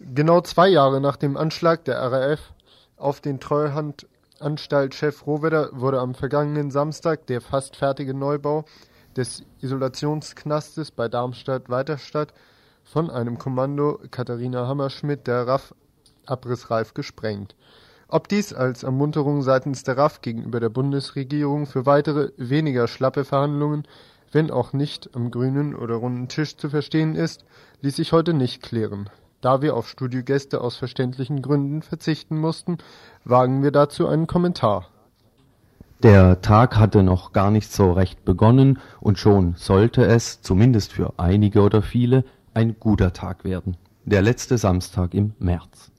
Genau zwei Jahre nach dem Anschlag der RAF auf den Treuhandanstalt-Chef Rohwedder wurde am vergangenen Samstag der fast fertige Neubau des Isolationsknastes bei Darmstadt-Weiterstadt von einem Kommando Katharina Hammerschmidt der RAF abrissreif gesprengt. Ob dies als Ermunterung seitens der RAF gegenüber der Bundesregierung für weitere, weniger schlappe Verhandlungen, wenn auch nicht am grünen oder runden Tisch zu verstehen ist, ließ sich heute nicht klären. Da wir auf Studiogäste aus verständlichen Gründen verzichten mussten, wagen wir dazu einen Kommentar. Der Tag hatte noch gar nicht so recht begonnen und schon sollte es, zumindest für einige oder viele, ein guter Tag werden. Der letzte Samstag im März.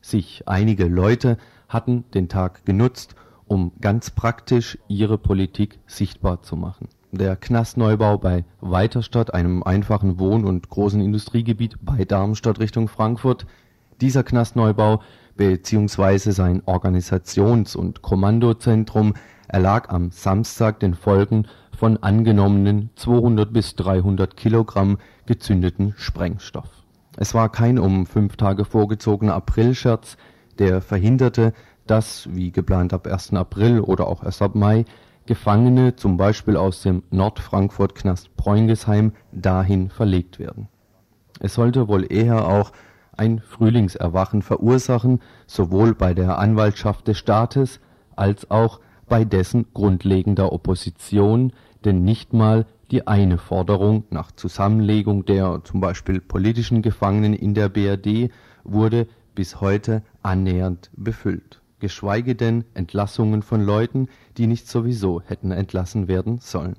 Sich einige Leute hatten den Tag genutzt, um ganz praktisch ihre Politik sichtbar zu machen der Knastneubau bei Weiterstadt, einem einfachen Wohn und großen Industriegebiet bei Darmstadt Richtung Frankfurt. Dieser Knastneubau beziehungsweise sein Organisations und Kommandozentrum erlag am Samstag den Folgen von angenommenen 200 bis 300 Kilogramm gezündeten Sprengstoff. Es war kein um fünf Tage vorgezogener Aprilscherz, der verhinderte, dass, wie geplant ab 1. April oder auch erst ab Mai, Gefangene zum Beispiel aus dem Nordfrankfurt-Knast Preungesheim dahin verlegt werden. Es sollte wohl eher auch ein Frühlingserwachen verursachen, sowohl bei der Anwaltschaft des Staates als auch bei dessen grundlegender Opposition, denn nicht mal die eine Forderung nach Zusammenlegung der zum Beispiel politischen Gefangenen in der BRD wurde bis heute annähernd befüllt geschweige denn Entlassungen von Leuten, die nicht sowieso hätten entlassen werden sollen.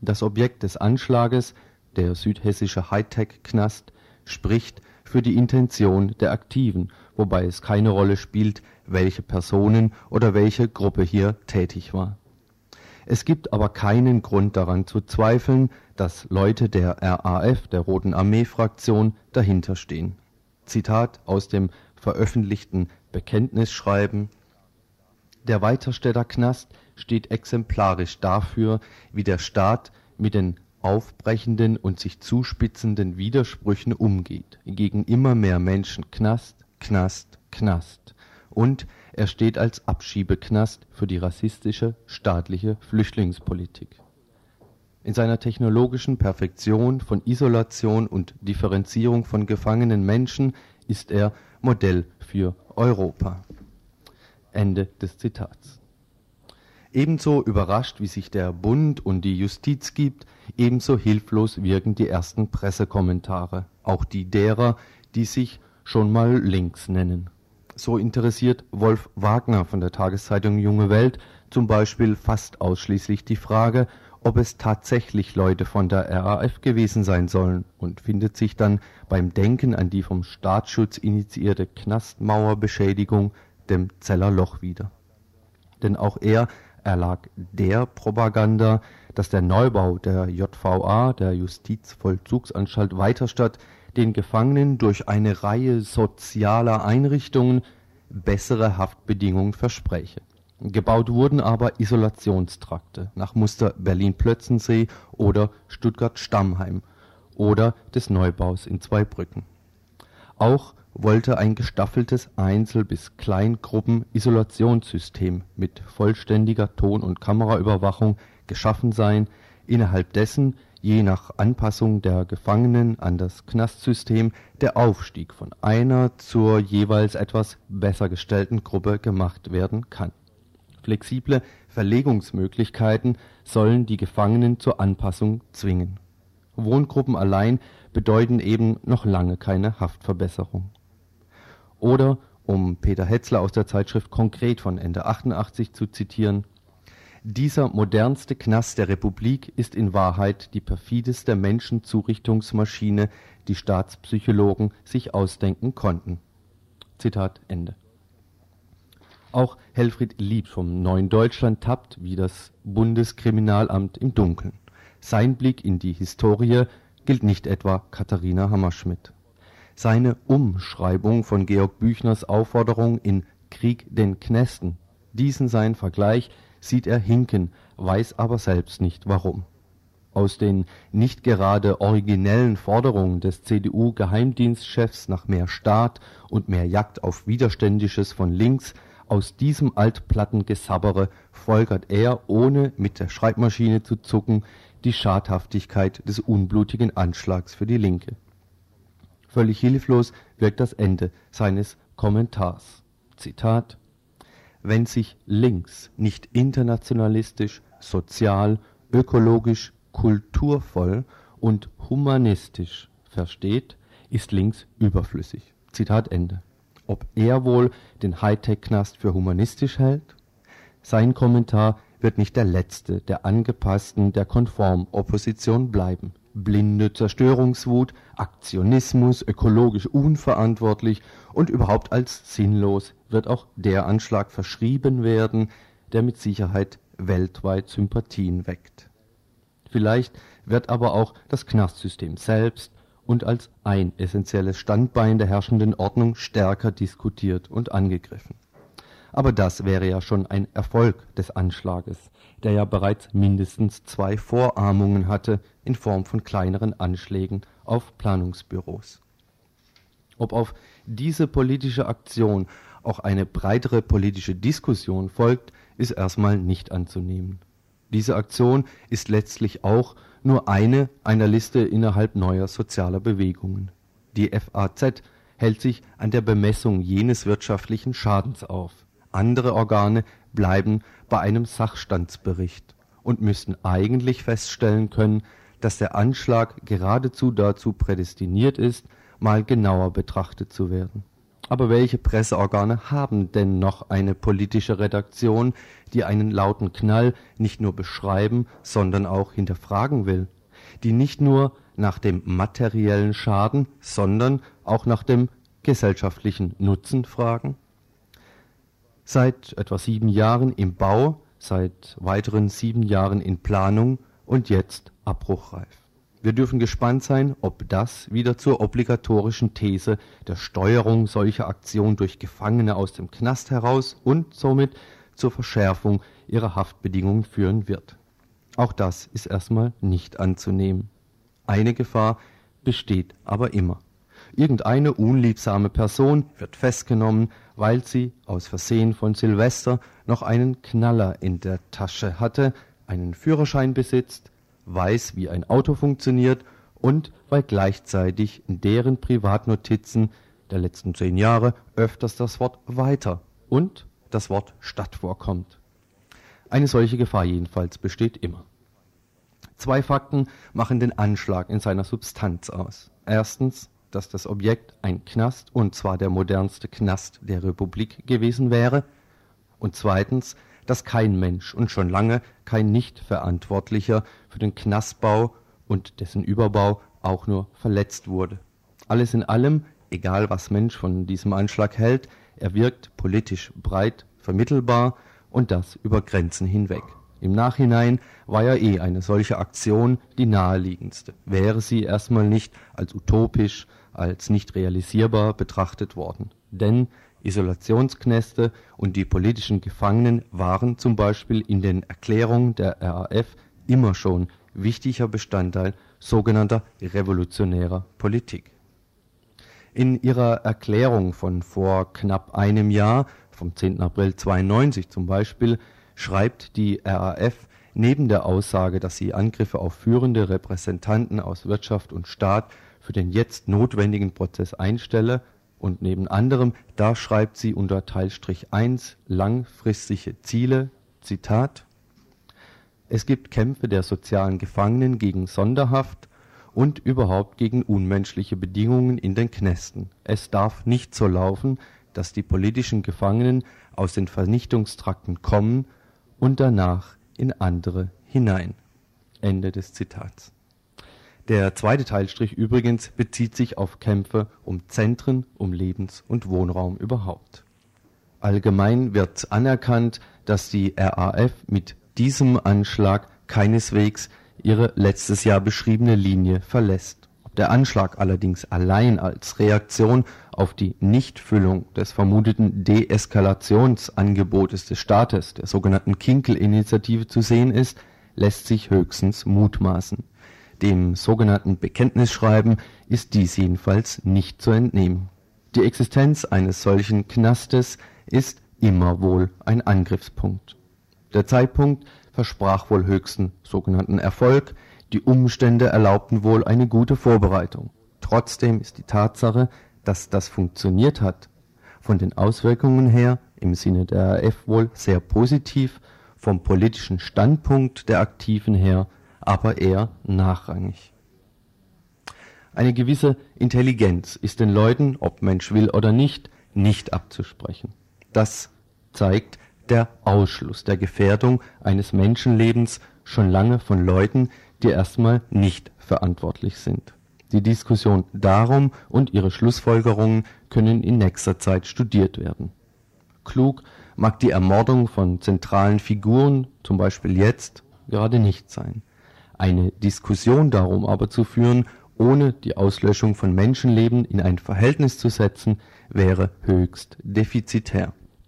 Das Objekt des Anschlages, der südhessische Hightech-Knast, spricht für die Intention der Aktiven, wobei es keine Rolle spielt, welche Personen oder welche Gruppe hier tätig war. Es gibt aber keinen Grund daran zu zweifeln, dass Leute der RAF, der Roten Armee-Fraktion, dahinterstehen. Zitat aus dem veröffentlichten Bekenntnisschreiben Der Weiterstädter Knast steht exemplarisch dafür, wie der Staat mit den aufbrechenden und sich zuspitzenden Widersprüchen umgeht. Gegen immer mehr Menschen Knast, Knast, Knast. Und er steht als Abschiebeknast für die rassistische staatliche Flüchtlingspolitik. In seiner technologischen Perfektion von Isolation und Differenzierung von gefangenen Menschen ist er Modell für Europa. Ende des Zitats. Ebenso überrascht, wie sich der Bund und die Justiz gibt, ebenso hilflos wirken die ersten Pressekommentare, auch die derer, die sich schon mal links nennen. So interessiert Wolf Wagner von der Tageszeitung Junge Welt zum Beispiel fast ausschließlich die Frage, ob es tatsächlich Leute von der RAF gewesen sein sollen und findet sich dann beim Denken an die vom Staatsschutz initiierte Knastmauerbeschädigung dem Zeller Loch wieder. Denn auch er erlag der Propaganda, dass der Neubau der JVA, der Justizvollzugsanstalt Weiterstadt, den Gefangenen durch eine Reihe sozialer Einrichtungen bessere Haftbedingungen verspräche Gebaut wurden aber Isolationstrakte nach Muster Berlin-Plötzensee oder Stuttgart-Stammheim oder des Neubaus in Zweibrücken. Auch wollte ein gestaffeltes Einzel bis Kleingruppen-Isolationssystem mit vollständiger Ton und Kameraüberwachung geschaffen sein, innerhalb dessen je nach Anpassung der Gefangenen an das Knastsystem der Aufstieg von einer zur jeweils etwas besser gestellten Gruppe gemacht werden kann Flexible Verlegungsmöglichkeiten sollen die Gefangenen zur Anpassung zwingen. Wohngruppen allein bedeuten eben noch lange keine Haftverbesserung. Oder, um Peter Hetzler aus der Zeitschrift Konkret von Ende 88 zu zitieren: Dieser modernste Knast der Republik ist in Wahrheit die perfideste Menschenzurichtungsmaschine, die Staatspsychologen sich ausdenken konnten. Zitat Ende auch Helfried Lieb vom Neuen Deutschland tappt wie das Bundeskriminalamt im Dunkeln. Sein Blick in die Historie gilt nicht etwa Katharina Hammerschmidt. Seine Umschreibung von Georg Büchners Aufforderung in Krieg den Knästen, diesen seinen Vergleich sieht er hinken, weiß aber selbst nicht warum. aus den nicht gerade originellen Forderungen des CDU-Geheimdienstchefs nach mehr Staat und mehr Jagd auf Widerständisches von links, aus diesem Altplattengesabbere folgert er, ohne mit der Schreibmaschine zu zucken, die Schadhaftigkeit des unblutigen Anschlags für die Linke. Völlig hilflos wirkt das Ende seines Kommentars. Zitat Wenn sich links nicht internationalistisch, sozial, ökologisch, kulturvoll und humanistisch versteht, ist links überflüssig. Zitat Ende. Ob er wohl den Hightech-Knast für humanistisch hält? Sein Kommentar wird nicht der letzte der angepassten, der Konform-Opposition bleiben. Blinde Zerstörungswut, Aktionismus, ökologisch unverantwortlich und überhaupt als sinnlos wird auch der Anschlag verschrieben werden, der mit Sicherheit weltweit Sympathien weckt. Vielleicht wird aber auch das Knastsystem selbst und als ein essentielles Standbein der herrschenden Ordnung stärker diskutiert und angegriffen. Aber das wäre ja schon ein Erfolg des Anschlages, der ja bereits mindestens zwei Vorahmungen hatte in Form von kleineren Anschlägen auf Planungsbüros. Ob auf diese politische Aktion auch eine breitere politische Diskussion folgt, ist erstmal nicht anzunehmen. Diese Aktion ist letztlich auch nur eine einer Liste innerhalb neuer sozialer Bewegungen. Die FAZ hält sich an der Bemessung jenes wirtschaftlichen Schadens auf. Andere Organe bleiben bei einem Sachstandsbericht und müssten eigentlich feststellen können, dass der Anschlag geradezu dazu prädestiniert ist, mal genauer betrachtet zu werden. Aber welche Presseorgane haben denn noch eine politische Redaktion, die einen lauten Knall nicht nur beschreiben, sondern auch hinterfragen will? Die nicht nur nach dem materiellen Schaden, sondern auch nach dem gesellschaftlichen Nutzen fragen? Seit etwa sieben Jahren im Bau, seit weiteren sieben Jahren in Planung und jetzt abbruchreif. Wir dürfen gespannt sein, ob das wieder zur obligatorischen These der Steuerung solcher Aktionen durch Gefangene aus dem Knast heraus und somit zur Verschärfung ihrer Haftbedingungen führen wird. Auch das ist erstmal nicht anzunehmen. Eine Gefahr besteht aber immer. Irgendeine unliebsame Person wird festgenommen, weil sie aus Versehen von Silvester noch einen Knaller in der Tasche hatte, einen Führerschein besitzt, weiß, wie ein Auto funktioniert und weil gleichzeitig in deren Privatnotizen der letzten zehn Jahre öfters das Wort weiter und das Wort Stadt vorkommt. Eine solche Gefahr jedenfalls besteht immer. Zwei Fakten machen den Anschlag in seiner Substanz aus. Erstens, dass das Objekt ein Knast, und zwar der modernste Knast der Republik gewesen wäre. Und zweitens, dass kein Mensch und schon lange kein Nichtverantwortlicher für den Knastbau und dessen Überbau auch nur verletzt wurde. Alles in allem, egal was Mensch von diesem Anschlag hält, er wirkt politisch breit vermittelbar und das über Grenzen hinweg. Im Nachhinein war ja eh eine solche Aktion die naheliegendste, wäre sie erstmal nicht als utopisch, als nicht realisierbar betrachtet worden. Denn Isolationsknäste und die politischen Gefangenen waren zum Beispiel in den Erklärungen der RAF immer schon wichtiger Bestandteil sogenannter revolutionärer Politik. In ihrer Erklärung von vor knapp einem Jahr, vom 10. April 92 zum Beispiel, schreibt die RAF neben der Aussage, dass sie Angriffe auf führende Repräsentanten aus Wirtschaft und Staat für den jetzt notwendigen Prozess einstelle, und neben anderem, da schreibt sie unter Teilstrich 1 langfristige Ziele, Zitat, es gibt Kämpfe der sozialen Gefangenen gegen Sonderhaft und überhaupt gegen unmenschliche Bedingungen in den Knästen. Es darf nicht so laufen, dass die politischen Gefangenen aus den Vernichtungstrakten kommen und danach in andere hinein. Ende des Zitats. Der zweite Teilstrich übrigens bezieht sich auf Kämpfe um Zentren, um Lebens- und Wohnraum überhaupt. Allgemein wird anerkannt, dass die RAF mit diesem Anschlag keineswegs ihre letztes Jahr beschriebene Linie verlässt. Ob der Anschlag allerdings allein als Reaktion auf die Nichtfüllung des vermuteten Deeskalationsangebotes des Staates, der sogenannten Kinkel-Initiative, zu sehen ist, lässt sich höchstens mutmaßen. Dem sogenannten Bekenntnisschreiben ist dies jedenfalls nicht zu entnehmen. Die Existenz eines solchen Knastes ist immer wohl ein Angriffspunkt. Der Zeitpunkt versprach wohl höchsten sogenannten Erfolg, die Umstände erlaubten wohl eine gute Vorbereitung. Trotzdem ist die Tatsache, dass das funktioniert hat, von den Auswirkungen her im Sinne der RAF wohl sehr positiv, vom politischen Standpunkt der Aktiven her aber eher nachrangig. Eine gewisse Intelligenz ist den Leuten, ob Mensch will oder nicht, nicht abzusprechen. Das zeigt der Ausschluss der Gefährdung eines Menschenlebens schon lange von Leuten, die erstmal nicht verantwortlich sind. Die Diskussion darum und ihre Schlussfolgerungen können in nächster Zeit studiert werden. Klug mag die Ermordung von zentralen Figuren, zum Beispiel jetzt, gerade nicht sein. Eine Diskussion darum aber zu führen, ohne die Auslöschung von Menschenleben in ein Verhältnis zu setzen, wäre höchst defizitär